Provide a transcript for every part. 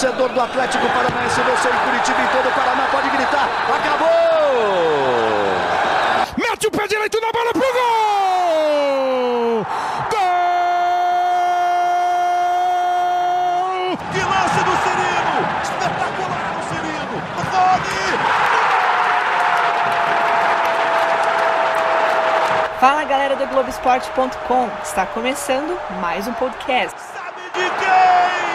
torcedor do Atlético Paranaense, você em Curitiba e todo o Paraná pode gritar: acabou! Mete o pé direito na bola pro gol! Gol! Que lance do Cirino! Espetacular o Cirino! Rony! Fala galera do Globoesporte.com, está começando mais um podcast. Sabe de quem?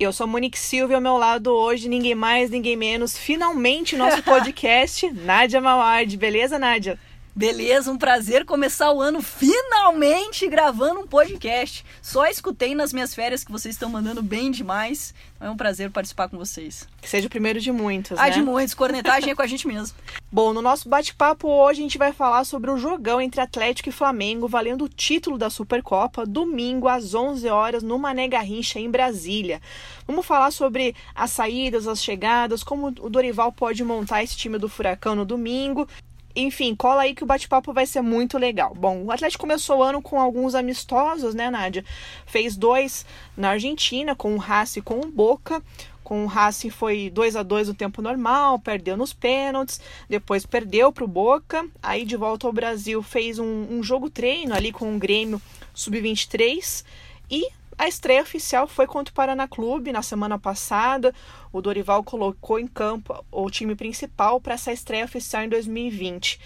Eu sou Monique Silva ao meu lado hoje ninguém mais, ninguém menos, finalmente nosso podcast, Nádia Mawad. Beleza, Nádia? Beleza, um prazer começar o ano finalmente gravando um podcast. Só escutei nas minhas férias que vocês estão mandando bem demais. Então é um prazer participar com vocês. Que seja o primeiro de muitos, Ah, né? de muitos, cornetagem é com a gente mesmo. Bom, no nosso bate-papo hoje a gente vai falar sobre o jogão entre Atlético e Flamengo, valendo o título da Supercopa, domingo às 11 horas no Mané Garrincha, em Brasília. Vamos falar sobre as saídas, as chegadas, como o Dorival pode montar esse time do Furacão no domingo. Enfim, cola aí que o bate-papo vai ser muito legal. Bom, o Atlético começou o ano com alguns amistosos, né, Nádia? Fez dois na Argentina, com o Racing e com o Boca. Com o Racing foi 2 a 2 no tempo normal, perdeu nos pênaltis, depois perdeu para o Boca. Aí de volta ao Brasil fez um, um jogo treino ali com o Grêmio Sub-23 e a estreia oficial foi contra o Paraná Clube na semana passada. O Dorival colocou em campo o time principal para essa estreia oficial em 2020.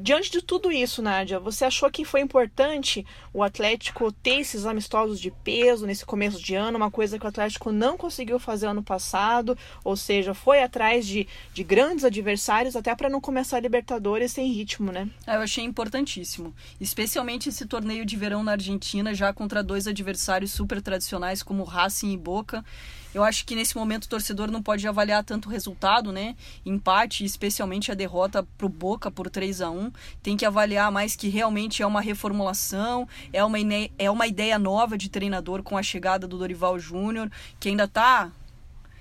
Diante de tudo isso, Nádia, você achou que foi importante o Atlético ter esses amistosos de peso nesse começo de ano, uma coisa que o Atlético não conseguiu fazer ano passado, ou seja, foi atrás de, de grandes adversários até para não começar a Libertadores sem ritmo, né? Ah, Eu achei importantíssimo. Especialmente esse torneio de verão na Argentina, já contra dois adversários super tradicionais como Racing e Boca. Eu acho que nesse momento o torcedor não pode avaliar tanto o resultado, né? Empate, especialmente a derrota pro Boca por 3 a 1 Tem que avaliar mais que realmente é uma reformulação, é uma, é uma ideia nova de treinador com a chegada do Dorival Júnior, que ainda tá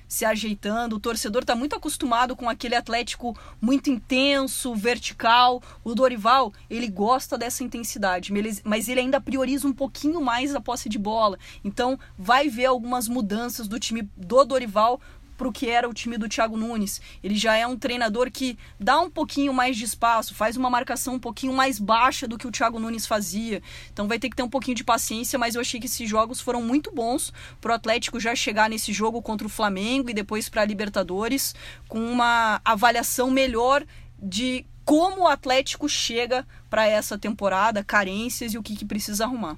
se ajeitando. O torcedor está muito acostumado com aquele Atlético muito intenso, vertical. O Dorival, ele gosta dessa intensidade, mas ele- ainda prioriza um pouquinho mais a posse de bola. Então, vai ver algumas mudanças do time do Dorival para o que era o time do Thiago Nunes. Ele já é um treinador que dá um pouquinho mais de espaço, faz uma marcação um pouquinho mais baixa do que o Thiago Nunes fazia. Então vai ter que ter um pouquinho de paciência, mas eu achei que esses jogos foram muito bons pro Atlético já chegar nesse jogo contra o Flamengo e depois para a Libertadores com uma avaliação melhor de como o Atlético chega para essa temporada, carências e o que, que precisa arrumar.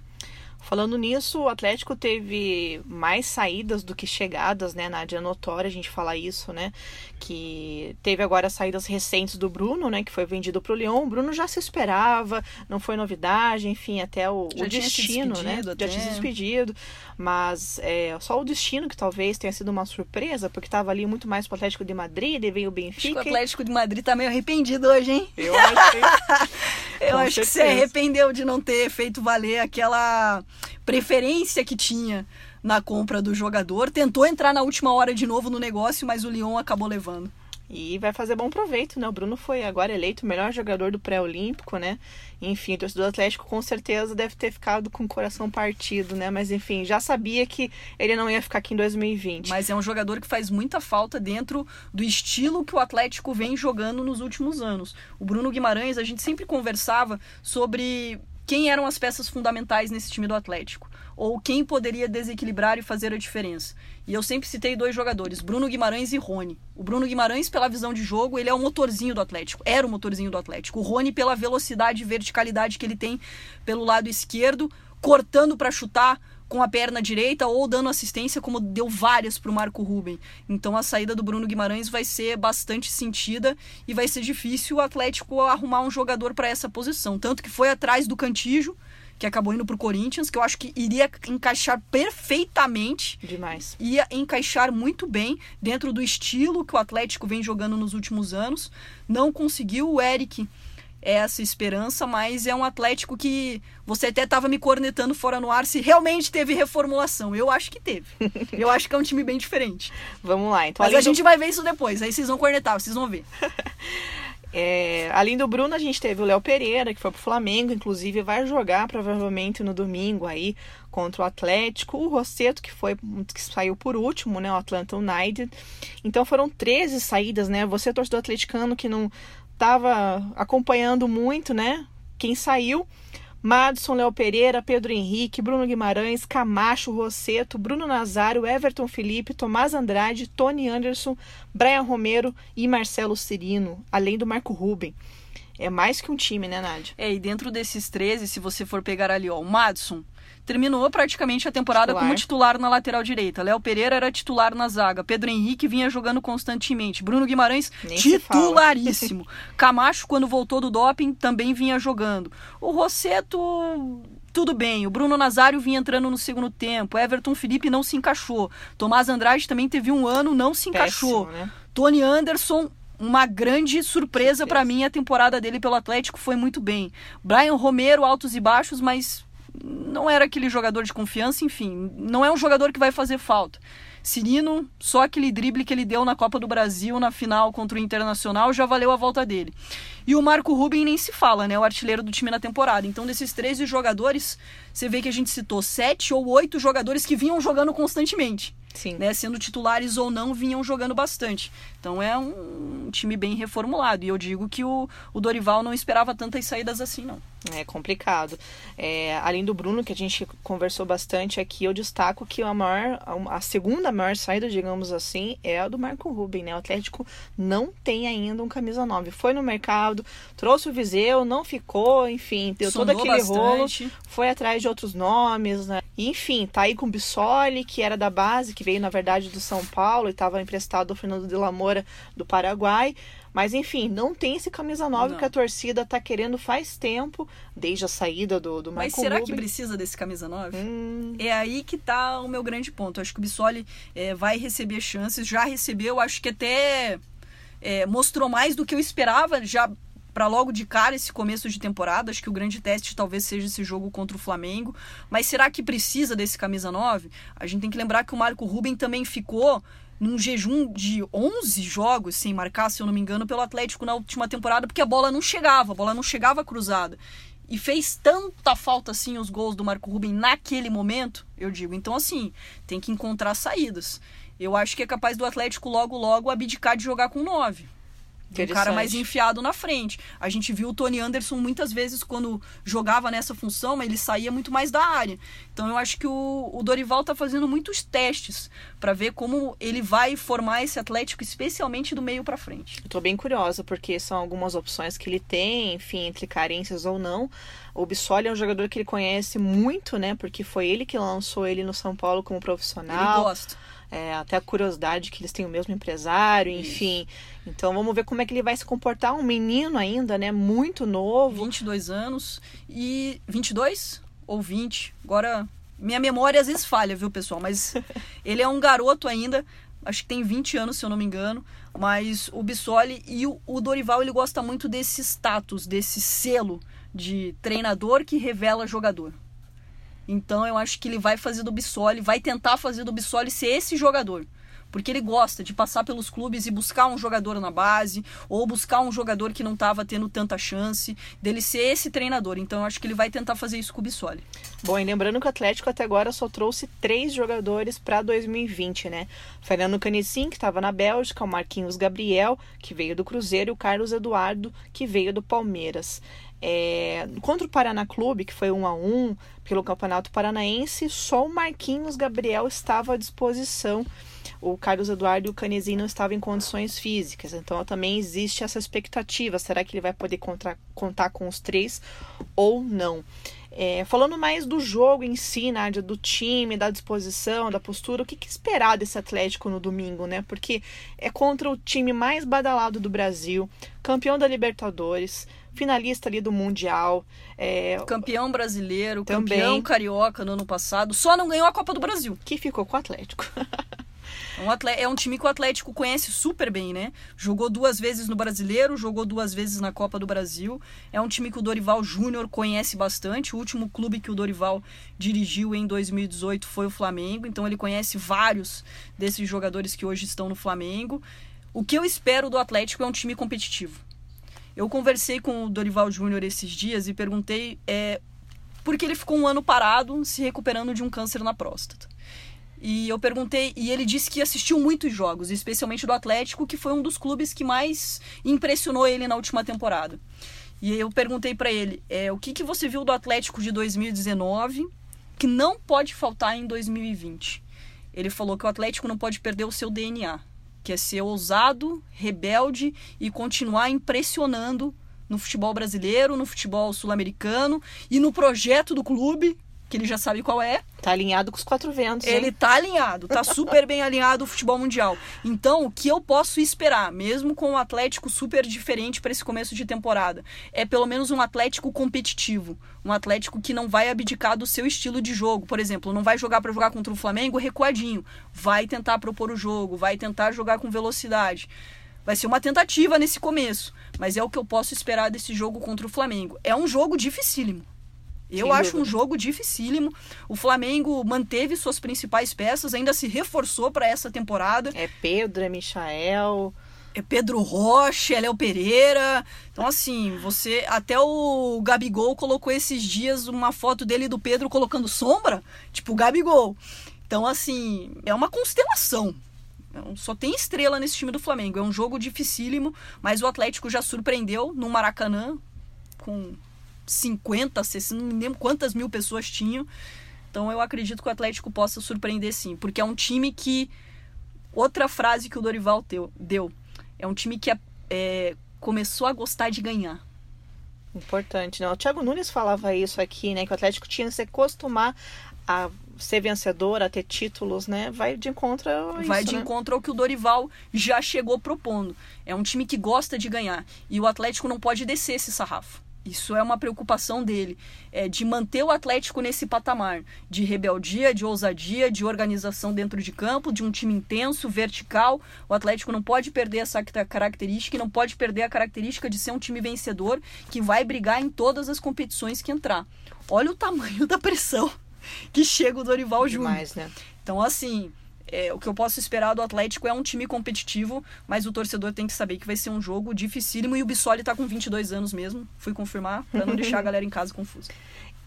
Falando nisso, o Atlético teve mais saídas do que chegadas, né? Nádia, é notória a gente falar isso, né? Que teve agora as saídas recentes do Bruno, né? Que foi vendido para o Lyon. O Bruno já se esperava, não foi novidade, enfim, até o, Já o tinha se destino, né? despedido Já tinha se até. despedido. Mas é, só o destino que talvez tenha sido uma surpresa, porque estava ali muito mais pro Atlético de Madrid, e veio o Acho que Benfica. o Atlético de Madrid tá meio arrependido hoje, hein? Eu achei. Eu Com acho que se certeza. arrependeu de não ter feito valer aquela preferência que tinha na compra do jogador. Tentou entrar na última hora de novo no negócio, mas o Lyon acabou levando. E vai fazer bom proveito, né? O Bruno foi agora eleito o melhor jogador do pré-olímpico, né? Enfim, o torcedor do Atlético com certeza deve ter ficado com o coração partido, né? Mas enfim, já sabia que ele não ia ficar aqui em 2020. Mas é um jogador que faz muita falta dentro do estilo que o Atlético vem jogando nos últimos anos. O Bruno Guimarães, a gente sempre conversava sobre quem eram as peças fundamentais nesse time do Atlético. Ou quem poderia desequilibrar e fazer a diferença. E eu sempre citei dois jogadores, Bruno Guimarães e Rony. O Bruno Guimarães, pela visão de jogo, ele é o motorzinho do Atlético. Era o motorzinho do Atlético. O Rony, pela velocidade e verticalidade que ele tem pelo lado esquerdo, cortando para chutar, com a perna direita ou dando assistência, como deu várias para o Marco Ruben. Então a saída do Bruno Guimarães vai ser bastante sentida e vai ser difícil o Atlético arrumar um jogador para essa posição. Tanto que foi atrás do Cantijo, que acabou indo para o Corinthians, que eu acho que iria encaixar perfeitamente Demais. ia encaixar muito bem dentro do estilo que o Atlético vem jogando nos últimos anos. Não conseguiu o Eric essa esperança, mas é um Atlético que você até estava me cornetando fora no ar se realmente teve reformulação. Eu acho que teve. Eu acho que é um time bem diferente. Vamos lá. Então, Mas a do- gente vai ver isso depois. Aí vocês vão cornetar, vocês vão ver. É, além do Bruno, a gente teve o Léo Pereira, que foi pro Flamengo, inclusive vai jogar provavelmente no domingo aí contra o Atlético. O Rosseto, que foi que saiu por último, né? O Atlanta United. Então foram 13 saídas, né? Você, torcedor atleticano, que não estava acompanhando muito, né? Quem saiu. Madison, Léo Pereira, Pedro Henrique, Bruno Guimarães, Camacho, Rosseto, Bruno Nazário, Everton Felipe, Tomás Andrade, Tony Anderson, Brian Romero e Marcelo Cirino, além do Marco Ruben. É mais que um time, né, Nádia? É, e dentro desses 13, se você for pegar ali, ó, o Madison, terminou praticamente a temporada titular. como titular na lateral direita. Léo Pereira era titular na zaga. Pedro Henrique vinha jogando constantemente. Bruno Guimarães, Nem titularíssimo. Camacho, quando voltou do doping, também vinha jogando. O Rosseto tudo bem. O Bruno Nazário vinha entrando no segundo tempo. Everton Felipe não se encaixou. Tomás Andrade também teve um ano, não se encaixou. Péssimo, né? Tony Anderson, uma grande surpresa para mim. A temporada dele pelo Atlético foi muito bem. Brian Romero, altos e baixos, mas não era aquele jogador de confiança, enfim, não é um jogador que vai fazer falta. Cirino, só aquele drible que ele deu na Copa do Brasil na final contra o Internacional já valeu a volta dele. E o Marco Ruben nem se fala, né? O artilheiro do time na temporada. Então, desses 13 jogadores, você vê que a gente citou sete ou oito jogadores que vinham jogando constantemente. Sim. Né, sendo titulares ou não, vinham jogando bastante. Então é um time bem reformulado. E eu digo que o, o Dorival não esperava tantas saídas assim, não. É complicado. É, além do Bruno, que a gente conversou bastante aqui, eu destaco que a maior, a segunda maior saída, digamos assim, é a do Marco Ruben, né? O Atlético não tem ainda um camisa 9. Foi no mercado, trouxe o Viseu, não ficou, enfim, deu Sonou todo aquele bastante. rolo, foi atrás de outros nomes, né? enfim, tá aí com o Bissoli, que era da base, que veio, na verdade, do São Paulo e estava emprestado ao Fernando de la Moura do Paraguai. Mas enfim, não tem esse camisa 9 não. que a torcida tá querendo faz tempo, desde a saída do, do Mas será que precisa desse camisa 9? Hum. É aí que tá o meu grande ponto. Acho que o Bissoli é, vai receber chances, já recebeu, acho que até é, mostrou mais do que eu esperava, já para logo de cara esse começo de temporada. Acho que o grande teste talvez seja esse jogo contra o Flamengo. Mas será que precisa desse camisa 9? A gente tem que lembrar que o Marco Ruben também ficou num jejum de 11 jogos sem marcar, se eu não me engano, pelo Atlético na última temporada, porque a bola não chegava, a bola não chegava cruzada. E fez tanta falta assim os gols do Marco Ruben naquele momento, eu digo. Então, assim, tem que encontrar saídas. Eu acho que é capaz do Atlético logo, logo abdicar de jogar com 9 um cara mais enfiado na frente. A gente viu o Tony Anderson muitas vezes quando jogava nessa função, mas ele saía muito mais da área. Então eu acho que o, o Dorival tá fazendo muitos testes para ver como ele vai formar esse Atlético, especialmente do meio para frente. Eu tô bem curiosa porque são algumas opções que ele tem, enfim, entre carências ou não. O Bissoli é um jogador que ele conhece muito, né? Porque foi ele que lançou ele no São Paulo como profissional. Ele gosta é, até a curiosidade que eles têm o mesmo empresário, enfim. Isso. Então vamos ver como é que ele vai se comportar. Um menino ainda, né? Muito novo. 22 anos e 22 ou 20. Agora, minha memória às vezes falha, viu, pessoal? Mas ele é um garoto ainda. Acho que tem 20 anos, se eu não me engano. Mas o Bissoli e o, o Dorival, ele gosta muito desse status, desse selo de treinador que revela jogador. Então eu acho que ele vai fazer do Bissoli, vai tentar fazer do Bissoli ser esse jogador. Porque ele gosta de passar pelos clubes e buscar um jogador na base, ou buscar um jogador que não estava tendo tanta chance, dele ser esse treinador. Então eu acho que ele vai tentar fazer isso com o Bissoli. Bom, e lembrando que o Atlético até agora só trouxe três jogadores para 2020, né? Fernando Canicim, que estava na Bélgica, o Marquinhos Gabriel, que veio do Cruzeiro, e o Carlos Eduardo, que veio do Palmeiras. É, contra o Paraná Clube, que foi um a um pelo Campeonato Paranaense, só o Marquinhos Gabriel estava à disposição. O Carlos Eduardo e o Canezinho não estavam em condições físicas, então também existe essa expectativa: será que ele vai poder contar, contar com os três ou não? É, falando mais do jogo em si, Nádia, do time, da disposição, da postura, o que, que, esperar desse Atlético no domingo, né? Porque é contra o time mais badalado do Brasil, campeão da Libertadores, finalista ali do Mundial. É... Campeão brasileiro, Também. campeão carioca no ano passado, só não ganhou a Copa do Brasil. Que ficou com o Atlético. Um atleta, é um time que o Atlético conhece super bem, né? Jogou duas vezes no Brasileiro, jogou duas vezes na Copa do Brasil. É um time que o Dorival Júnior conhece bastante. O último clube que o Dorival dirigiu em 2018 foi o Flamengo, então ele conhece vários desses jogadores que hoje estão no Flamengo. O que eu espero do Atlético é um time competitivo. Eu conversei com o Dorival Júnior esses dias e perguntei é, por que ele ficou um ano parado se recuperando de um câncer na próstata. E eu perguntei, e ele disse que assistiu muitos jogos, especialmente do Atlético, que foi um dos clubes que mais impressionou ele na última temporada. E eu perguntei para ele, é, o que, que você viu do Atlético de 2019 que não pode faltar em 2020? Ele falou que o Atlético não pode perder o seu DNA, que é ser ousado, rebelde e continuar impressionando no futebol brasileiro, no futebol sul-americano e no projeto do clube, que ele já sabe qual é. Tá alinhado com os quatro ventos. Ele hein? tá alinhado, tá super bem alinhado o futebol mundial. Então, o que eu posso esperar, mesmo com um Atlético super diferente para esse começo de temporada, é pelo menos um Atlético competitivo, um Atlético que não vai abdicar do seu estilo de jogo. Por exemplo, não vai jogar para jogar contra o Flamengo recuadinho, vai tentar propor o jogo, vai tentar jogar com velocidade. Vai ser uma tentativa nesse começo, mas é o que eu posso esperar desse jogo contra o Flamengo. É um jogo dificílimo. Eu Sem acho um dúvida. jogo dificílimo. O Flamengo manteve suas principais peças, ainda se reforçou para essa temporada. É Pedro, é Michael. É Pedro Rocha, é Léo Pereira. Então, assim, você. Até o Gabigol colocou esses dias uma foto dele e do Pedro colocando sombra. Tipo, o Gabigol. Então, assim, é uma constelação. Então, Só tem estrela nesse time do Flamengo. É um jogo dificílimo, mas o Atlético já surpreendeu no Maracanã com 50, 60, não me lembro quantas mil pessoas tinham. Então eu acredito que o Atlético possa surpreender sim, porque é um time que. Outra frase que o Dorival teu- deu. É um time que é, começou a gostar de ganhar. Importante, não. O Thiago Nunes falava isso aqui, né? Que o Atlético tinha que se acostumar a ser vencedor, a ter títulos, né? Vai de encontro a Vai isso, de né? encontro ao que o Dorival já chegou propondo. É um time que gosta de ganhar. E o Atlético não pode descer esse sarrafo. Isso é uma preocupação dele, é de manter o Atlético nesse patamar de rebeldia, de ousadia, de organização dentro de campo, de um time intenso, vertical. O Atlético não pode perder essa ca- característica e não pode perder a característica de ser um time vencedor que vai brigar em todas as competições que entrar. Olha o tamanho da pressão que chega o Dorival Júnior. Né? Então, assim, é, o que eu posso esperar do Atlético é um time competitivo, mas o torcedor tem que saber que vai ser um jogo dificílimo e o Bissoli tá com 22 anos mesmo. Fui confirmar, pra não deixar a galera em casa confusa.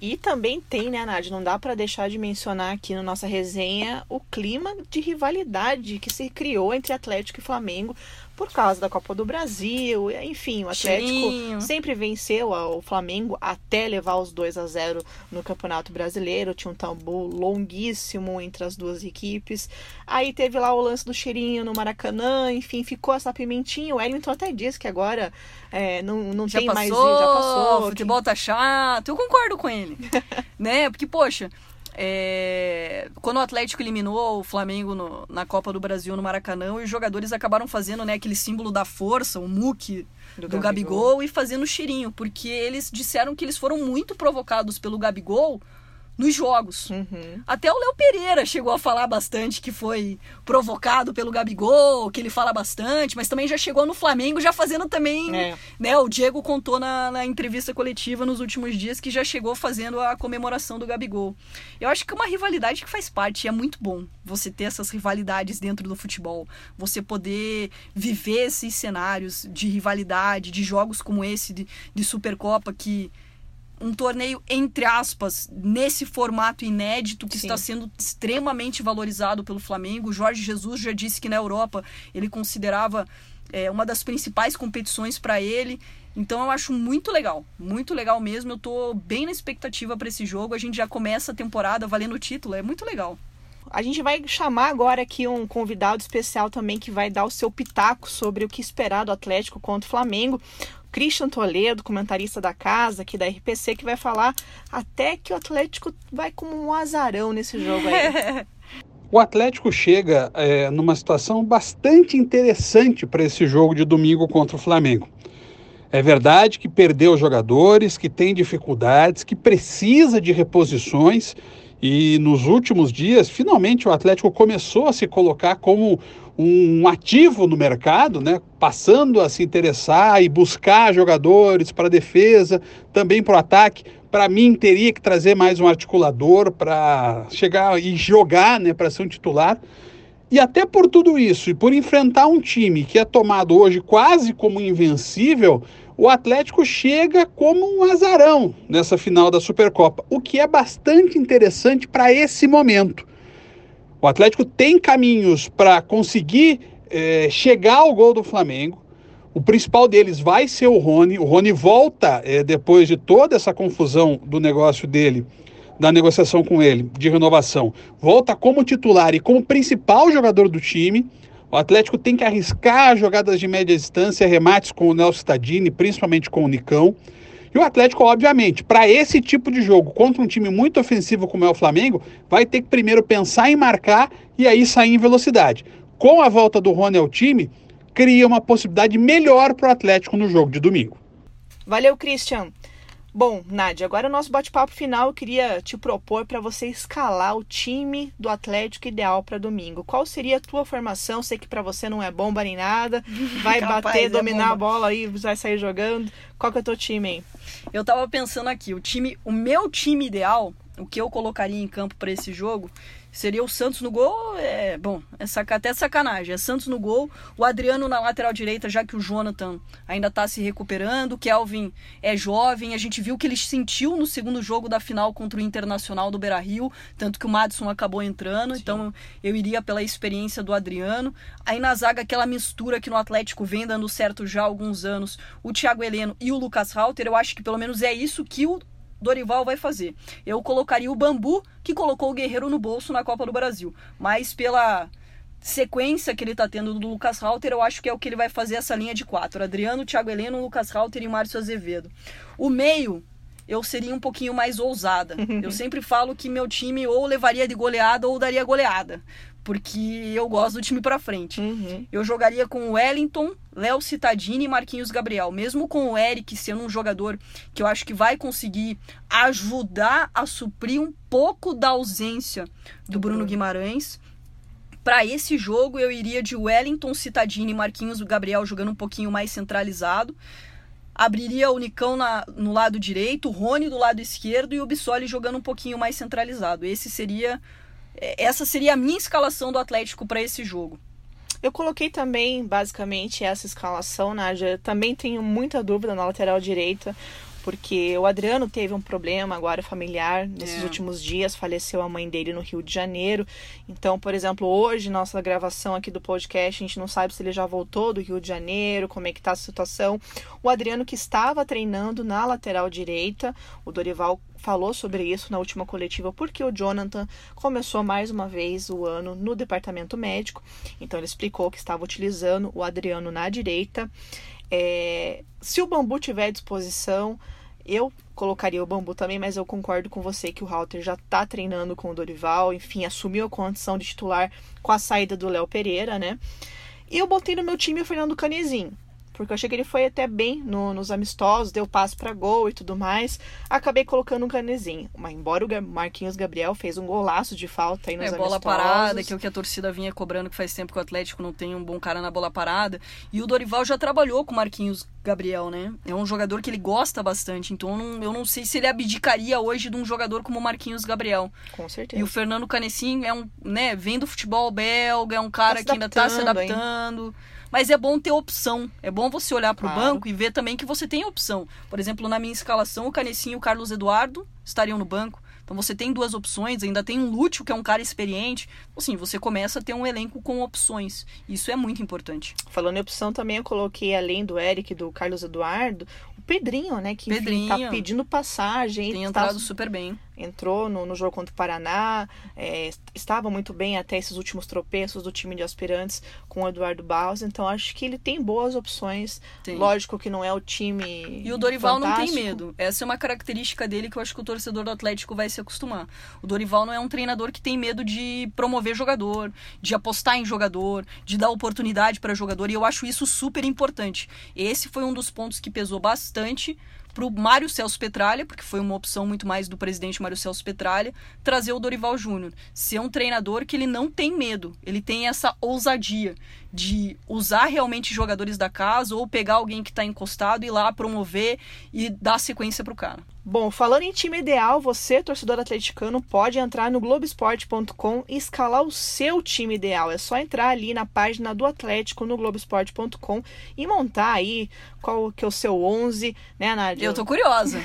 E também tem, né, Nádia? Não dá pra deixar de mencionar aqui na nossa resenha o clima de rivalidade que se criou entre Atlético e Flamengo por causa da Copa do Brasil. Enfim, o Atlético Cheirinho. sempre venceu o Flamengo até levar os 2 a 0 no Campeonato Brasileiro. Tinha um tabu longuíssimo entre as duas equipes. Aí teve lá o lance do cheirinho no Maracanã. Enfim, ficou essa pimentinha. O Wellington até disse que agora é, não, não Já tem mais passou, já passou. o futebol tá chato. Eu concordo com ele. né? Porque, poxa, é, quando o Atlético eliminou o Flamengo no- na Copa do Brasil no Maracanã, os jogadores acabaram fazendo né, aquele símbolo da força, o muque Do do, Gabigol. Gabigol. e fazendo cheirinho, porque eles disseram que eles foram muito provocados pelo Gabigol nos jogos. Uhum. Até o Léo Pereira chegou a falar bastante que foi provocado pelo Gabigol, que ele fala bastante, mas também já chegou no Flamengo já fazendo também, É. né? O Diego contou na, na entrevista coletiva nos últimos dias que já chegou fazendo a comemoração do Gabigol. Eu acho que é uma rivalidade que faz parte, e é muito bom você ter essas rivalidades dentro do futebol, você poder viver esses cenários de rivalidade, de jogos como esse de, de Supercopa que um torneio, entre aspas, nesse formato inédito que Sim. está sendo extremamente valorizado pelo Flamengo. O Jorge Jesus já disse que na Europa ele considerava é, uma das principais competições para ele. Então eu acho muito legal, muito legal mesmo. Eu tô bem na expectativa para esse jogo. A gente já começa a temporada valendo o título, é muito legal. A gente vai chamar agora aqui um convidado especial também que vai dar o seu pitaco sobre o que esperar do Atlético contra o Flamengo. Christian Toledo, comentarista da casa aqui da RPC, que vai falar até que o Atlético vai como um azarão nesse jogo aí. O Atlético chega é, numa situação bastante interessante para esse jogo de domingo contra o Flamengo. É verdade que perdeu jogadores, que tem dificuldades, que precisa de reposições e nos últimos dias, finalmente o Atlético começou a se colocar como um ativo no mercado, né? passando a se interessar e buscar jogadores para defesa, também para o ataque. Para mim, teria que trazer mais um articulador para chegar e jogar né? para ser um titular. E até por tudo isso, e por enfrentar um time que é tomado hoje quase como invencível, o Atlético chega como um azarão nessa final da Supercopa, o que é bastante interessante para esse momento. O Atlético tem caminhos para conseguir é, chegar ao gol do Flamengo. O principal deles vai ser o Rony. O Rony volta é, depois de toda essa confusão do negócio dele, da negociação com ele, de renovação. Volta como titular e como principal jogador do time. O Atlético tem que arriscar jogadas de média distância, remates com o Nelson Tadini, principalmente com o Nicão. E o Atlético, obviamente, para esse tipo de jogo, contra um time muito ofensivo como é o Flamengo, vai ter que primeiro pensar em marcar e aí sair em velocidade. Com a volta do Rony ao time, cria uma possibilidade melhor para o Atlético no jogo de domingo. Valeu, Christian. Bom, Nádia, agora o nosso bate-papo final eu queria te propor para você escalar o time do Atlético ideal para domingo. Qual seria a tua formação? Sei que para você não é bomba nem nada, vai Capaz, bater, é dominar bomba. a bola aí, vai sair jogando. Qual que é o teu time, hein? Eu tava pensando aqui, o time, o meu time ideal, o que eu colocaria em campo para esse jogo, seria o Santos no gol. É, bom, é saca, até sacanagem. É Santos no gol, o Adriano na lateral direita, já que o Jonathan ainda está se recuperando. O Kelvin é jovem. A gente viu que ele sentiu no segundo jogo da final contra o Internacional do Beira Rio, tanto que o Madison acabou entrando. Sim. Então eu iria pela experiência do Adriano. Aí na zaga, aquela mistura que no Atlético vem dando certo já há alguns anos, o Thiago Heleno e o Lucas Halter. Eu acho que pelo menos é isso que o Dorival vai fazer. Eu colocaria o Bambu, que colocou o Guerreiro no bolso na Copa do Brasil. Mas pela sequência que ele está tendo do Lucas Halter, eu acho que é o que ele vai fazer essa linha de quatro. Adriano, Thiago Heleno, Lucas Halter e Márcio Azevedo. O meio, eu seria um pouquinho mais ousada. eu sempre falo que meu time ou levaria de goleada ou daria goleada porque eu gosto do time para frente. Uhum. Eu jogaria com o Wellington, Léo Cittadini e Marquinhos Gabriel. Mesmo com o Eric sendo um jogador que eu acho que vai conseguir ajudar a suprir um pouco da ausência do, Bruno Guimarães. Para esse jogo eu iria de Wellington, Cittadini e Marquinhos Gabriel jogando um pouquinho mais centralizado. Abriria o Nicão na, no lado direito, o Rony do lado esquerdo e o Bissoli jogando um pouquinho mais centralizado. Esse seria essa seria a minha escalação do Atlético para esse jogo. Eu coloquei também, basicamente, essa escalação, Nádia. Também tenho muita dúvida na lateral direita porque o Adriano teve um problema agora familiar nesses é. últimos dias, faleceu a mãe dele no Rio de Janeiro. Então, por exemplo, hoje, nossa gravação aqui do podcast, a gente não sabe se ele já voltou do Rio de Janeiro, como é que tá a situação. O Adriano que estava treinando na lateral direita, o Dorival falou sobre isso na última coletiva, porque o Jonathan começou mais uma vez o ano no departamento médico. Então ele explicou que estava utilizando o Adriano na direita. É, se o bambu tiver à disposição, eu colocaria o bambu também, mas eu concordo com você que o Halter já tá treinando com o Dorival, enfim, assumiu a condição de titular com a saída do Léo Pereira, né? E eu botei no meu time o Fernando Canezinho porque eu achei que ele foi até bem no, nos amistosos, deu passo para gol e tudo mais. Acabei colocando um canezinho. Mas embora o Marquinhos Gabriel fez um golaço de falta aí nos é, bola parada, que é o que a torcida vinha cobrando, que faz tempo que o Atlético não tem um bom cara na bola parada. E o Dorival já trabalhou com o Marquinhos Gabriel, né? É um jogador que ele gosta bastante, então eu não, eu não sei se ele abdicaria hoje de um jogador como o Marquinhos Gabriel. Com certeza. E o Fernando Canessim é um, né, vem do futebol belga, é um cara tá que ainda tá se adaptando. Hein? Mas é bom ter opção. É bom você olhar para o claro. banco e ver também que você tem opção. Por exemplo, na minha escalação, o Canecinho e o Carlos Eduardo estariam no banco. Então você tem duas opções, ainda tem um Lúcio, que é um cara experiente. Assim, você começa a ter um elenco com opções. Isso é muito importante. Falando em opção, também eu coloquei, além do Eric e do Carlos Eduardo, o Pedrinho, né? Que Pedrinho. Enfim, tá pedindo passagem. Tem entrado tá... super bem entrou no, no jogo contra o Paraná, é, estava muito bem até esses últimos tropeços do time de aspirantes com o Eduardo Barros, então acho que ele tem boas opções. Tem. Lógico que não é o time. E o Dorival fantástico. não tem medo. Essa é uma característica dele que eu acho que o torcedor do Atlético vai se acostumar. O Dorival não é um treinador que tem medo de promover jogador, de apostar em jogador, de dar oportunidade para jogador, e eu acho isso super importante. Esse foi um dos pontos que pesou bastante para o Mário Celso Petralha, porque foi uma opção muito mais do presidente Mário Celso Petralha, trazer o Dorival Júnior. Ser um treinador que ele não tem medo, ele tem essa ousadia de usar realmente jogadores da casa ou pegar alguém que está encostado e ir lá promover e dar sequência para o cara. Bom, falando em time ideal, você, torcedor atleticano, pode entrar no Globoesporte.com e escalar o seu time ideal. É só entrar ali na página do Atlético no Globoesporte.com e montar aí qual que é o seu 11, né, Nádia? Eu tô curiosa.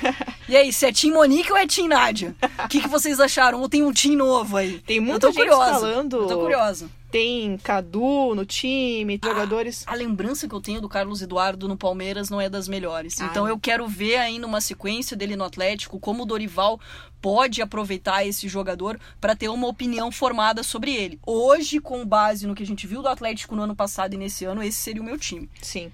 e aí, se é Team Monique ou é Team Nádia? O que, que vocês acharam? Ou tem um time novo aí? Tem muita gente curiosa. falando. Eu tô curiosa. Tem Cadu no time, jogadores. A lembrança que eu tenho do Carlos Eduardo no Palmeiras não é das melhores. Ah, então eu quero ver ainda uma sequência dele no Atlético, como o Dorival pode aproveitar esse jogador para ter uma opinião formada sobre ele. Hoje, com base no que a gente viu do Atlético no ano passado e nesse ano, esse seria o meu time. Sim.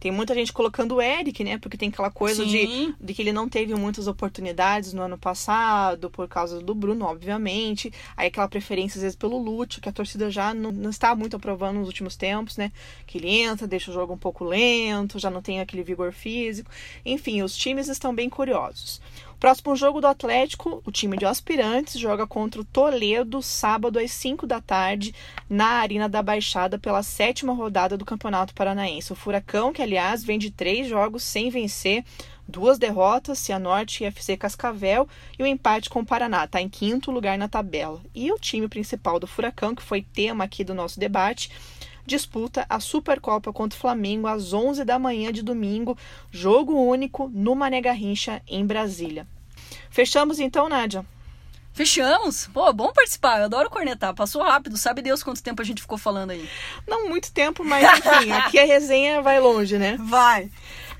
Tem muita gente colocando o Eric, né? Porque tem aquela coisa de, de que ele não teve muitas oportunidades no ano passado, por causa do Bruno, obviamente. Aí aquela preferência, às vezes, pelo Lúcio, que a torcida já não, não está muito aprovando nos últimos tempos, né? Que ele entra, deixa o jogo um pouco lento, já não tem aquele vigor físico. Enfim, os times estão bem curiosos. Próximo jogo do Atlético, o time de aspirantes joga contra o Toledo, sábado às 5 da tarde, na Arena da Baixada, pela sétima rodada do Campeonato Paranaense. O Furacão, que aliás vem de três jogos sem vencer, duas derrotas, Cianorte e FC Cascavel, e o empate com o Paraná, está em quinto lugar na tabela. E o time principal do Furacão, que foi tema aqui do nosso debate, disputa a Supercopa contra o Flamengo às 11 da manhã de domingo, jogo único no Mané Garrincha, em Brasília. Fechamos então, Nádia? Fechamos? Pô, bom participar. Eu adoro cornetar. Passou rápido. Sabe Deus quanto tempo a gente ficou falando aí. Não muito tempo, mas enfim, aqui a resenha vai longe, né? Vai.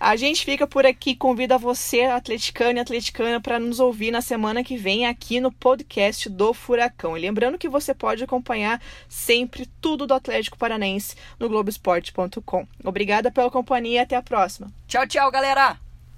A gente fica por aqui, convida você, atleticano e atleticana, para nos ouvir na semana que vem aqui no podcast do Furacão. E lembrando que você pode acompanhar sempre tudo do Atlético Paranense no Globoesporte.com. Obrigada pela companhia e até a próxima. Tchau, tchau, galera.